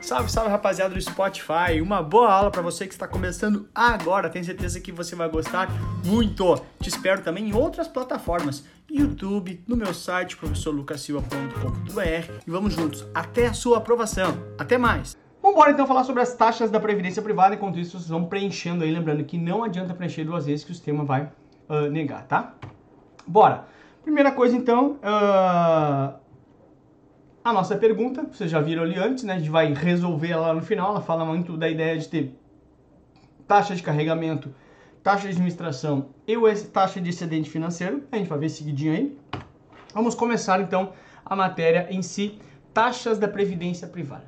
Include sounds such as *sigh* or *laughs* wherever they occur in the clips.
Salve, salve rapaziada do Spotify. Uma boa aula para você que está começando agora. Tenho certeza que você vai gostar muito. Te espero também em outras plataformas, YouTube, no meu site professorlucasilva.com.br e vamos juntos até a sua aprovação. Até mais. Vamos embora então falar sobre as taxas da previdência privada. Enquanto isso, vocês vão preenchendo aí, lembrando que não adianta preencher duas vezes que o sistema vai uh, negar, tá? Bora. Primeira coisa então, uh, a nossa pergunta, vocês já viram ali antes, né? A gente vai resolver ela no final. Ela fala muito da ideia de ter taxa de carregamento, taxa de administração e taxa de excedente financeiro. A gente vai ver seguidinho aí. Vamos começar então a matéria em si, taxas da previdência privada.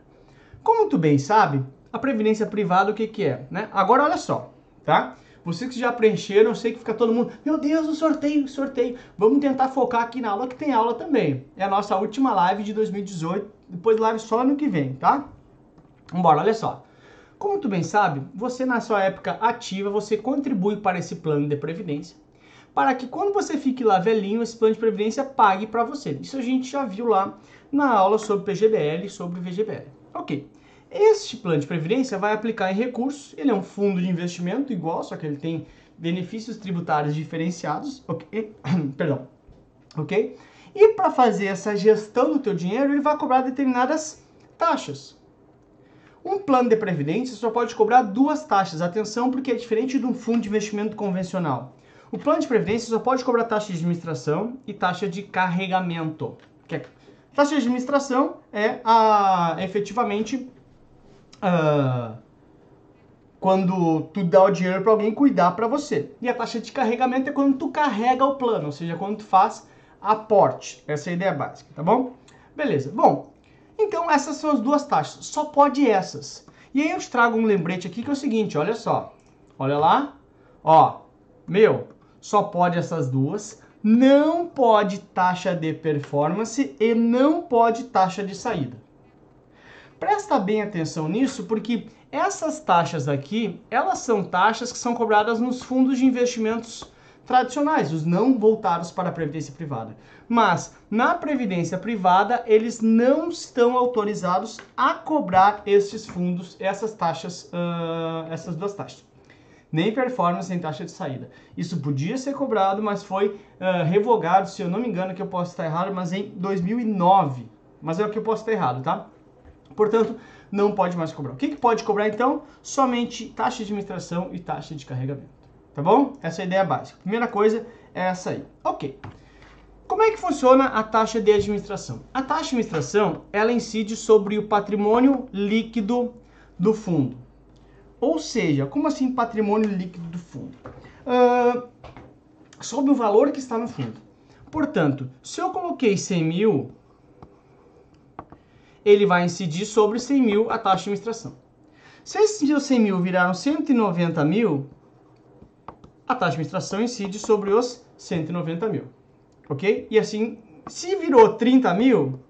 Como tu bem sabe, a previdência privada o que que é, né? Agora olha só, tá? Vocês que já preencheram, eu sei que fica todo mundo, meu Deus, o sorteio, o sorteio. Vamos tentar focar aqui na aula que tem aula também. É a nossa última live de 2018, depois live só ano que vem, tá? Vambora, olha só. Como tu bem sabe, você na sua época ativa, você contribui para esse plano de previdência, para que quando você fique lá velhinho, esse plano de previdência pague para você. Isso a gente já viu lá na aula sobre PGBL sobre VGBL. Ok. Este plano de previdência vai aplicar em recursos, ele é um fundo de investimento igual, só que ele tem benefícios tributários diferenciados, ok? *coughs* Perdão, ok? E para fazer essa gestão do teu dinheiro, ele vai cobrar determinadas taxas. Um plano de previdência só pode cobrar duas taxas, atenção, porque é diferente de um fundo de investimento convencional. O plano de previdência só pode cobrar taxa de administração e taxa de carregamento. Que é, taxa de administração é a, efetivamente uh, quando tu dá o dinheiro para alguém cuidar para você. E a taxa de carregamento é quando tu carrega o plano, ou seja, quando tu faz aporte. Essa é a ideia básica, tá bom? Beleza. Bom, então essas são as duas taxas. Só pode essas. E aí eu te trago um lembrete aqui que é o seguinte, olha só. Olha lá. Ó, meu, só pode essas duas. Não pode taxa de performance e não pode taxa de saída. Presta bem atenção nisso, porque essas taxas aqui, elas são taxas que são cobradas nos fundos de investimentos tradicionais, os não voltados para a previdência privada. Mas na previdência privada, eles não estão autorizados a cobrar esses fundos, essas taxas, uh, essas duas taxas. Nem performance, nem taxa de saída. Isso podia ser cobrado, mas foi uh, revogado, se eu não me engano, que eu posso estar errado, mas em 2009. Mas é o que eu posso estar errado, tá? Portanto, não pode mais cobrar. O que, que pode cobrar então? Somente taxa de administração e taxa de carregamento. Tá bom? Essa é a ideia básica. Primeira coisa é essa aí. Ok. Como é que funciona a taxa de administração? A taxa de administração ela incide sobre o patrimônio líquido do fundo. Ou seja, como assim patrimônio líquido do fundo? Uh, sobre o valor que está no fundo. Portanto, se eu coloquei 100 mil ele vai incidir sobre 100 mil a taxa de administração. Se esses 100 mil viraram 190 mil, a taxa de administração incide sobre os 190 mil. Ok? E assim, se virou 30 mil,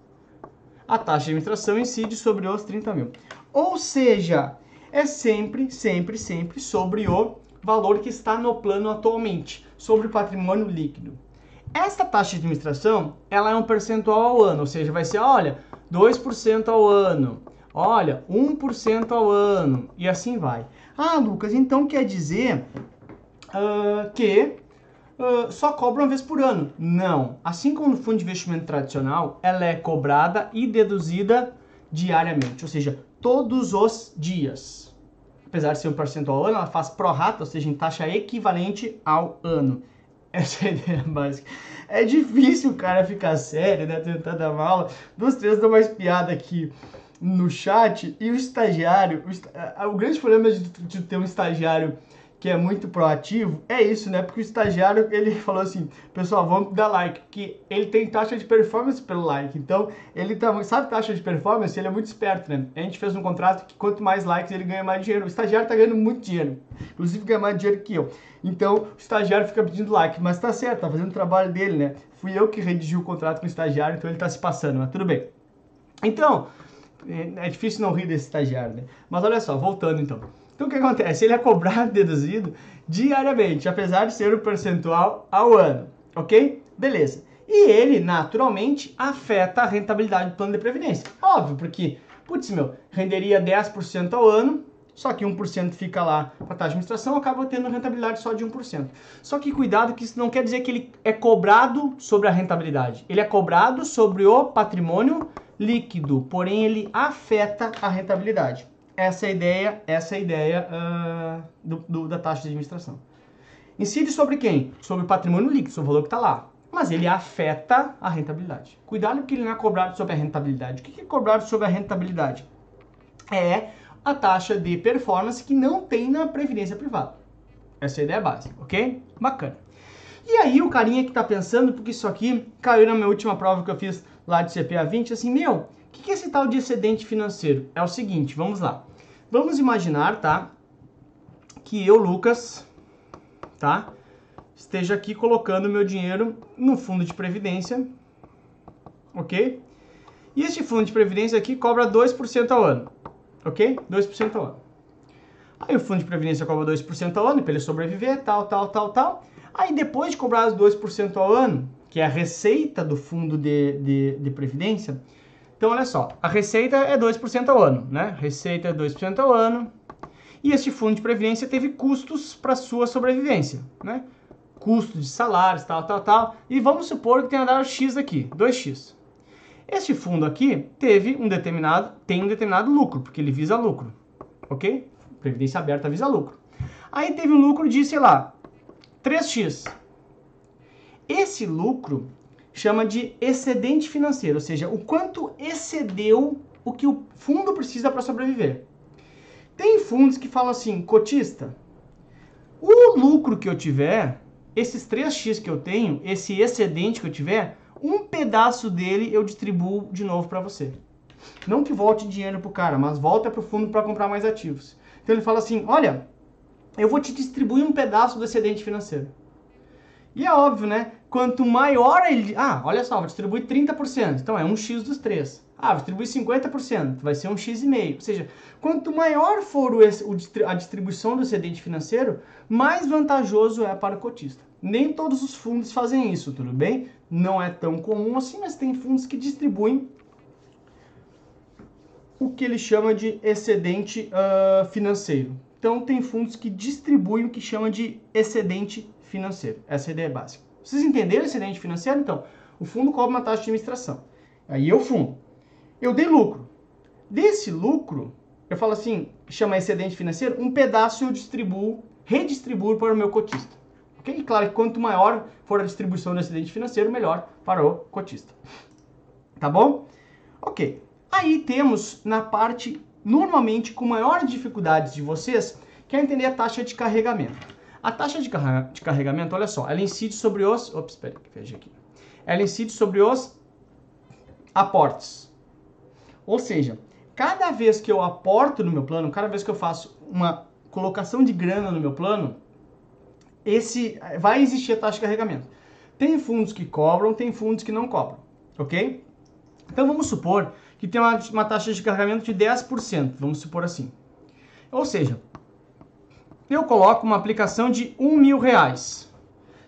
a taxa de administração incide sobre os 30 mil. Ou seja, é sempre, sempre, sempre sobre o valor que está no plano atualmente, sobre o patrimônio líquido. Esta taxa de administração, ela é um percentual ao ano, ou seja, vai ser, olha, 2% ao ano. Olha, 1% ao ano. E assim vai. Ah, Lucas, então quer dizer uh, que uh, só cobra uma vez por ano. Não. Assim como no fundo de investimento tradicional, ela é cobrada e deduzida diariamente, ou seja, todos os dias. Apesar de ser 1% ao ano, ela faz pro rata, ou seja, em taxa equivalente ao ano. Essa é a ideia básica. É difícil o cara ficar sério, né? Tentar dar uma aula. Duas, três dão mais piada aqui no chat. E o estagiário, o, o grande problema de, de ter um estagiário que é muito proativo, é isso, né? Porque o estagiário, ele *laughs* falou assim, pessoal, vamos dar like, porque ele tem taxa de performance pelo like. Então, ele tá, sabe taxa de performance? Ele é muito esperto, né? A gente fez um contrato que quanto mais likes ele ganha mais dinheiro. O estagiário tá ganhando muito dinheiro. Inclusive ganha mais dinheiro que eu. Então, o estagiário fica pedindo like, mas tá certo, tá fazendo o trabalho dele, né? Fui eu que redigi o contrato com o estagiário, então ele tá se passando, mas tudo bem. Então, é, é difícil não rir desse estagiário, né? Mas olha só, voltando então. Então o que acontece? Ele é cobrado, *laughs* deduzido diariamente, apesar de ser o percentual ao ano, ok? Beleza. E ele, naturalmente, afeta a rentabilidade do plano de previdência. Óbvio, porque putz, meu, renderia 10% ao ano, só que 1% fica lá para taxa de administração, acaba tendo rentabilidade só de 1%. Só que cuidado que isso não quer dizer que ele é cobrado sobre a rentabilidade. Ele é cobrado sobre o patrimônio líquido, porém ele afeta a rentabilidade. Essa é a ideia, essa é ideia uh, do, do, da taxa de administração. Incide sobre quem? Sobre o patrimônio líquido, sobre o valor que está lá. Mas ele afeta a rentabilidade. Cuidado porque ele não é cobrado sobre a rentabilidade. O que é cobrado sobre a rentabilidade? É a taxa de performance que não tem na previdência privada. Essa é a ideia básica, ok? Bacana. E aí o carinha que está pensando, porque isso aqui caiu na minha última prova que eu fiz lá de CPA 20, assim, meu, o que é esse tal de excedente financeiro? É o seguinte, vamos lá. Vamos imaginar, tá, que eu, Lucas, tá, esteja aqui colocando meu dinheiro no fundo de previdência, ok? E este fundo de previdência aqui cobra 2% ao ano ok? 2% ao ano. Aí o fundo de previdência cobra 2% ao ano para ele sobreviver, tal, tal, tal, tal. Aí depois de cobrar os 2% ao ano, que é a receita do fundo de, de, de previdência, então olha só, a receita é 2% ao ano, né? Receita é 2% ao ano. E este fundo de previdência teve custos para sua sobrevivência, né? Custo de salários, tal, tal, tal. E vamos supor que tenha dado X aqui, 2X. Este fundo aqui teve um determinado, tem um determinado lucro, porque ele visa lucro, ok? Previdência aberta visa lucro. Aí teve um lucro de, sei lá, 3x. Esse lucro chama de excedente financeiro, ou seja, o quanto excedeu o que o fundo precisa para sobreviver. Tem fundos que falam assim, cotista, o lucro que eu tiver, esses 3x que eu tenho, esse excedente que eu tiver, um pedaço dele eu distribuo de novo para você. Não que volte dinheiro pro cara, mas volta pro fundo para comprar mais ativos. Então ele fala assim: olha, eu vou te distribuir um pedaço do excedente financeiro. E é óbvio, né? Quanto maior ele. Ah, olha só, vou distribuir 30%. Então é um X dos três. Ah, vou distribuir 50%. Vai ser um X e meio. Ou seja, quanto maior for o, a distribuição do excedente financeiro, mais vantajoso é para o cotista. Nem todos os fundos fazem isso, tudo bem? Não é tão comum assim, mas tem fundos que distribuem o que ele chama de excedente uh, financeiro. Então, tem fundos que distribuem o que chama de excedente financeiro. Essa é a ideia básica. Vocês entenderam excedente financeiro? Então, o fundo cobra uma taxa de administração. Aí eu fundo. Eu dei lucro. Desse lucro, eu falo assim, chama excedente financeiro, um pedaço eu distribuo, redistribuo para o meu cotista. Ok? Claro que quanto maior for a distribuição do excedente financeiro, melhor para o cotista. Tá bom? Ok. Aí temos na parte, normalmente, com maior dificuldades de vocês, que é entender a taxa de carregamento. A taxa de, carre de carregamento, olha só, ela incide sobre os... Ops, espera, veja aqui. Ela incide sobre os aportes. Ou seja, cada vez que eu aporto no meu plano, cada vez que eu faço uma colocação de grana no meu plano, esse vai existir a taxa de carregamento. Tem fundos que cobram, tem fundos que não cobram, ok? Então vamos supor que tem uma, uma taxa de carregamento de 10%, vamos supor assim. Ou seja, eu coloco uma aplicação de um mil reais.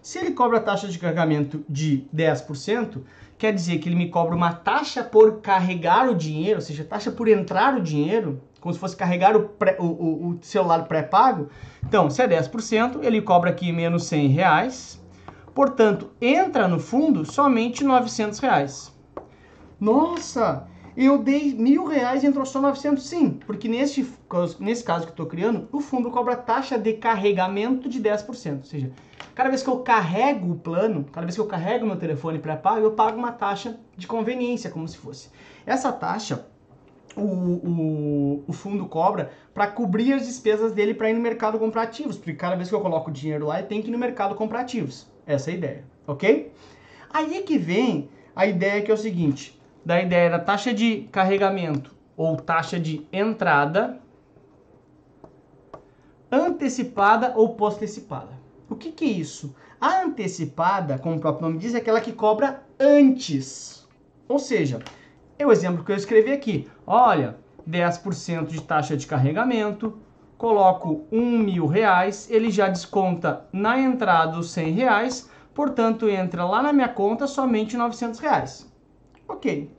Se ele cobra a taxa de carregamento de 10%, quer dizer que ele me cobra uma taxa por carregar o dinheiro, ou seja, taxa por entrar o dinheiro, como se fosse carregar o, pré, o, o, o celular pré-pago. Então, se é 10%, ele cobra aqui menos 100 reais. Portanto, entra no fundo somente 900 reais. Nossa, eu dei mil reais e entrou só 900? Sim, porque nesse, nesse caso que eu estou criando, o fundo cobra taxa de carregamento de 10%. Ou seja, cada vez que eu carrego o plano, cada vez que eu carrego meu telefone pré-pago, eu pago uma taxa de conveniência, como se fosse. Essa taxa o, o, o, fundo cobra para cobrir as despesas dele para ir no mercado comprar ativos, porque cada vez que eu coloco dinheiro lá, ele tem que ir no mercado comprar ativos. Essa é a ideia, ok? Aí que vem a ideia que é o seguinte, da ideia da taxa de carregamento ou taxa de entrada antecipada ou postecipada. O que, que é isso? A antecipada, como o próprio nome diz, é aquela que cobra antes. Ou seja, é o exemplo que eu escrevi aqui. Olha, 10% de taxa de carregamento, coloco um mil reais, ele já desconta na entrada os 100 reais, portanto entra lá na minha conta somente 900 reais. Ok.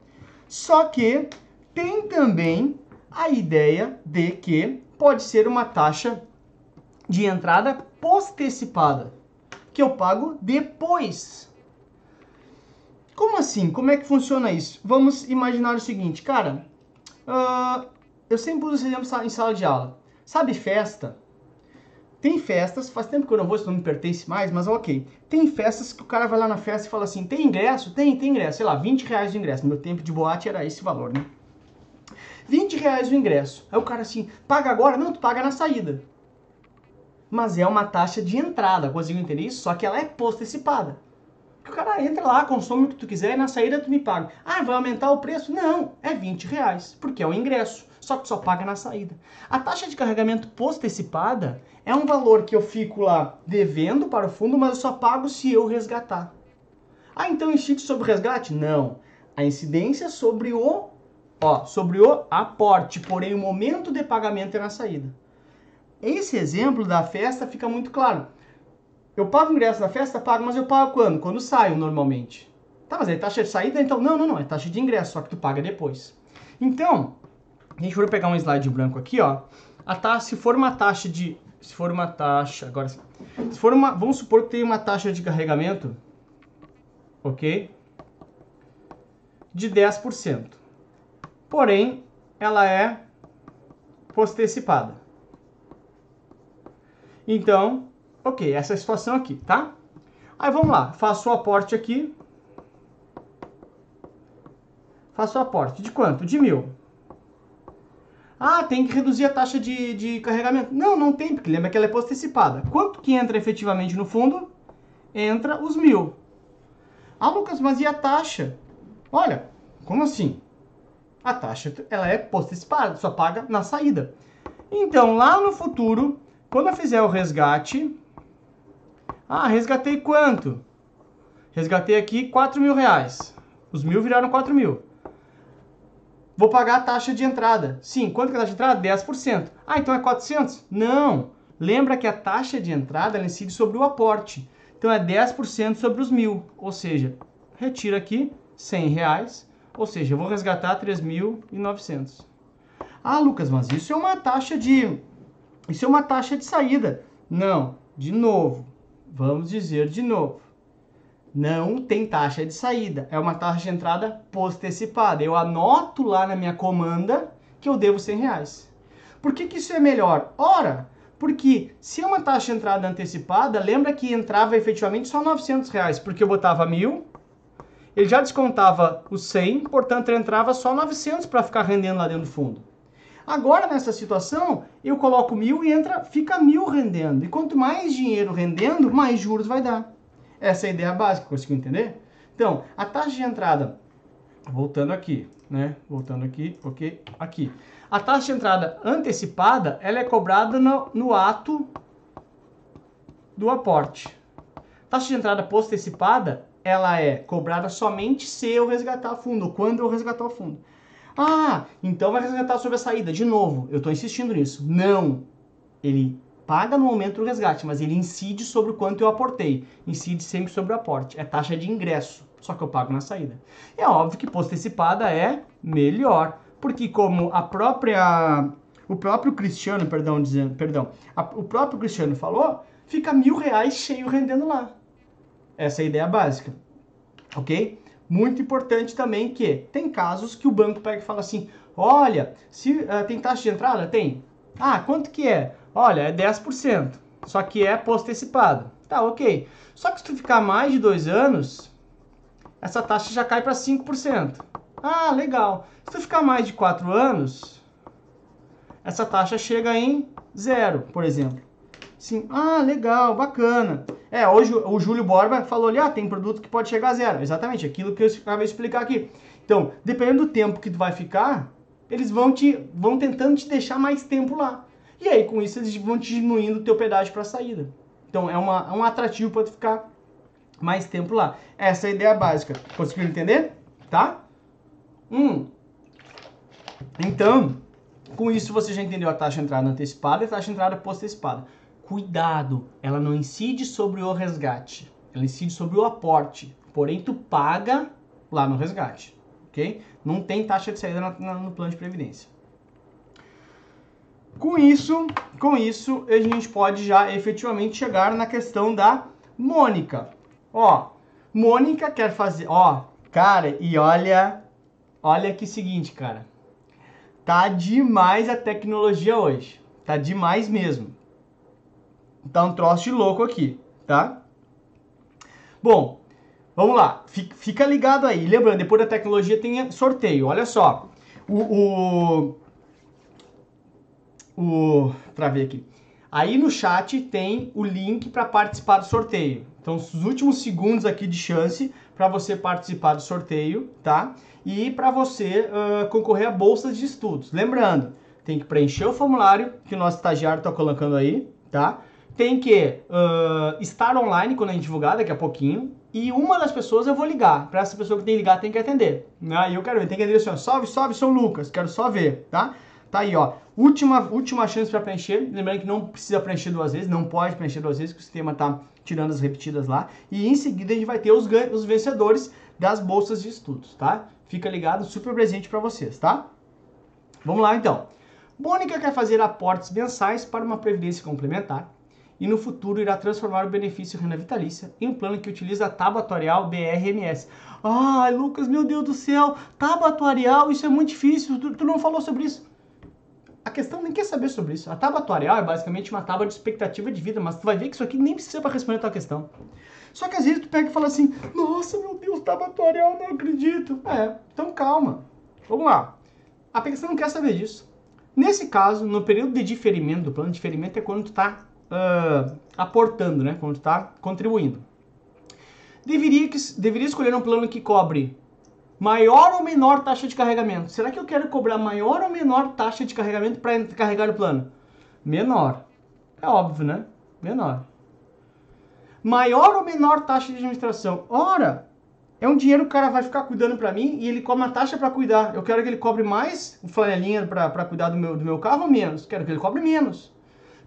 Só que Tem também a ideia de que pode ser uma taxa de entrada postecipada, que eu pago depois. Como assim? Como é que funciona isso? Vamos imaginar o seguinte, cara. Uh, eu sempre uso esse exemplo em sala de aula. Sabe festa? Tem festas, faz tempo que eu não vou, isso não me pertence mais, mas ok. Tem festas que o cara vai lá na festa e fala assim: tem ingresso? Tem, tem ingresso. Sei lá, 20 reais de ingresso. No meu tempo de boate era esse valor, né? 20 reais o ingresso. Aí o cara assim, paga agora? Não, tu paga na saída mas é uma taxa de entrada, conseguiu entender isso? Só que ela é postecipada. O cara entra lá, consome o que tu quiser e na saída tu me paga. Ah, vai aumentar o preço? Não, é 20 reais, porque é o ingresso, só que só paga na saída. A taxa de carregamento postecipada é um valor que eu fico lá devendo para o fundo, mas eu só pago se eu resgatar. Ah, então incide sobre o resgate? Não. A incidência é sobre o, ó, sobre o aporte, porém o momento de pagamento é na saída. Esse exemplo da festa fica muito claro. Eu pago o ingresso da festa? Pago, mas eu pago quando? Quando saio, normalmente. Tá, mas é taxa de saída? Então, não, não, não. É taxa de ingresso, só que tu paga depois. Então, a gente for pegar um slide branco aqui, ó. A taxa, se for uma taxa de... Se for uma taxa... Agora, se for uma... Vamos supor que tem uma taxa de carregamento, ok? De 10%. Porém, ela é postecipada. Então, ok, essa é a situação aqui, tá? Aí vamos lá, faço o aporte aqui. Faço o aporte de quanto? De mil. Ah, tem que reduzir a taxa de, de carregamento. Não, não tem, porque lembra que ela é postecipada. Quanto que entra efetivamente no fundo? Entra os mil. Ah, Lucas, mas e a taxa? Olha, como assim? A taxa ela é postecipada, só paga na saída. Então, lá no futuro, quando eu fizer o resgate, ah, resgatei quanto? Resgatei aqui 4 mil reais. Os mil viraram 4 mil. Vou pagar a taxa de entrada. Sim, quanto que é a taxa de entrada? 10%. Ah, então é 400? Não. Lembra que a taxa de entrada ela incide sobre o aporte. Então é 10% sobre os mil. Ou seja, retira aqui 100 reais. Ou seja, eu vou resgatar 3.900. Ah, Lucas, mas isso é uma taxa de isso é uma taxa de saída. Não, de novo, vamos dizer de novo. Não tem taxa de saída, é uma taxa de entrada postecipada. Eu anoto lá na minha comanda que eu devo 100 reais. Por que, que isso é melhor? Ora, porque se é uma taxa de entrada antecipada, lembra que entrava efetivamente só 900 reais, porque eu botava mil, ele já descontava os 100, portanto entrava só 900 para ficar rendendo lá dentro do fundo. Agora, nessa situação, eu coloco mil e entra, fica mil rendendo. E quanto mais dinheiro rendendo, mais juros vai dar. Essa é a ideia básica, conseguiu entender? Então, a taxa de entrada, voltando aqui, né? Voltando aqui, ok? Aqui. A taxa de entrada antecipada, ela é cobrada no, no ato do aporte. Taxa de entrada postecipada, ela é cobrada somente se eu resgatar fundo, quando eu resgatar o fundo. Ah, então vai resgatar sobre a saída. De novo, eu estou insistindo nisso. Não. Ele paga no momento do resgate, mas ele incide sobre o quanto eu aportei. Incide sempre sobre o aporte. É taxa de ingresso, só que eu pago na saída. É óbvio que postecipada é melhor, porque como a própria o próprio Cristiano, perdão, dizendo, perdão, a, o próprio Cristiano falou, fica mil reais cheio rendendo lá. Essa é a ideia básica, ok? Muito importante também que tem casos que o banco pega e fala assim: olha, se uh, tem taxa de entrada? Tem. Ah, quanto que é? Olha, é 10%. Só que é postecipado. Tá, ok. Só que se tu ficar mais de dois anos, essa taxa já cai para 5%. Ah, legal. Se tu ficar mais de quatro anos, essa taxa chega em zero, por exemplo. Sim, ah, legal, bacana. É, hoje o Júlio Borba falou ali, ah, tem produto que pode chegar a zero. Exatamente, aquilo que eu acabei de explicar aqui. Então, dependendo do tempo que tu vai ficar, eles vão te vão tentando te deixar mais tempo lá. E aí, com isso, eles vão te diminuindo o teu pedágio para saída. Então, é, uma, é um atrativo para tu ficar mais tempo lá. Essa é a ideia básica. Conseguiu entender? Tá? Hum. Então, com isso você já entendeu a taxa de entrada antecipada e a taxa de entrada postecipada cuidado, ela não incide sobre o resgate, ela incide sobre o aporte. Porém, tu paga lá no resgate. ok? Não tem taxa de saída no plano de previdência. Com isso, com isso, a gente pode já efetivamente chegar na questão da Mônica. Ó, Mônica quer fazer, ó, cara, e olha, olha que seguinte, cara. Tá demais a tecnologia hoje. Tá demais mesmo. Tá um troço de louco aqui, tá? Bom, vamos lá. Fica ligado aí. Lembrando, depois da tecnologia tem sorteio. Olha só. O, o, o ver aqui. Aí no chat tem o link para participar do sorteio. Então, os últimos segundos aqui de chance para você participar do sorteio, tá? E para você uh, concorrer a bolsas de estudos. Lembrando, tem que preencher o formulário que o nosso estagiário está colocando aí, tá? Tem que uh, estar online quando a gente divulgar daqui a pouquinho. E uma das pessoas eu vou ligar. Para essa pessoa que tem que ligar, tem que atender. Aí eu quero ver, tem que atender assim, ó, salve, salve, São Lucas, quero só ver, tá? Tá aí, ó. Última, última chance para preencher. Lembrando que não precisa preencher duas vezes, não pode preencher duas vezes, que o sistema tá tirando as repetidas lá. E em seguida a gente vai ter os, os vencedores das bolsas de estudos, tá? Fica ligado, super presente para vocês, tá? Vamos lá então. Mônica quer fazer aportes mensais para uma previdência complementar e no futuro irá transformar o benefício renda vitalícia em um plano que utiliza a tábua atuarial BRMS. Ai, Lucas, meu Deus do céu, tábua atuarial, isso é muito difícil, tu, tu não falou sobre isso a questão nem quer saber sobre isso. A tábua atuarial é basicamente uma tábua de expectativa de vida, mas tu vai ver que isso aqui nem precisa para responder a tua questão. Só que às vezes tu pega e fala assim, nossa, meu Deus, tábua atuarial, não acredito. É, então calma. Vamos lá. A questão não quer saber disso. Nesse caso, no período de diferimento, do plano de diferimento é quando tu está uh, aportando, né? Quando está contribuindo. Deveria, deveria escolher um plano que cobre maior ou menor taxa de carregamento? Será que eu quero cobrar maior ou menor taxa de carregamento para carregar o plano? Menor. É óbvio, né? Menor. Maior ou menor taxa de administração? Ora, é um dinheiro que o cara vai ficar cuidando para mim e ele cobra uma taxa para cuidar. Eu quero que ele cobre mais o flanelinha para cuidar do meu, do meu carro ou menos? Quero que ele cobre menos.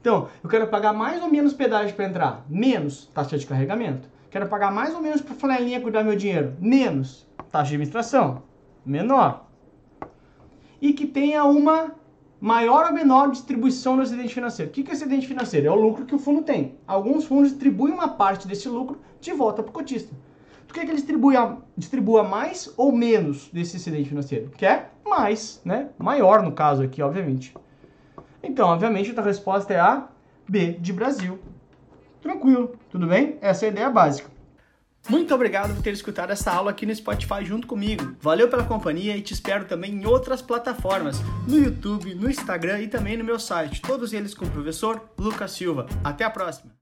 Então, eu quero pagar mais ou menos pedágio para entrar? Menos taxa de carregamento. Quero pagar mais ou menos para flanelinha cuidar do meu dinheiro? Menos taxa de administração menor. E que tenha uma maior ou menor distribuição do excedente financeiro. O que é excedente financeiro? É o lucro que o fundo tem. Alguns fundos distribuem uma parte desse lucro de volta para o cotista. Tu quer que ele distribua, distribua mais ou menos desse excedente financeiro? Quer mais, né? Maior no caso aqui, obviamente. Então, obviamente, a resposta é a B de Brasil. Tranquilo, tudo bem? Essa é a ideia básica. Muito obrigado por ter escutado essa aula aqui no Spotify junto comigo. Valeu pela companhia e te espero também em outras plataformas, no YouTube, no Instagram e também no meu site, todos eles com o professor Lucas Silva. Até a próxima!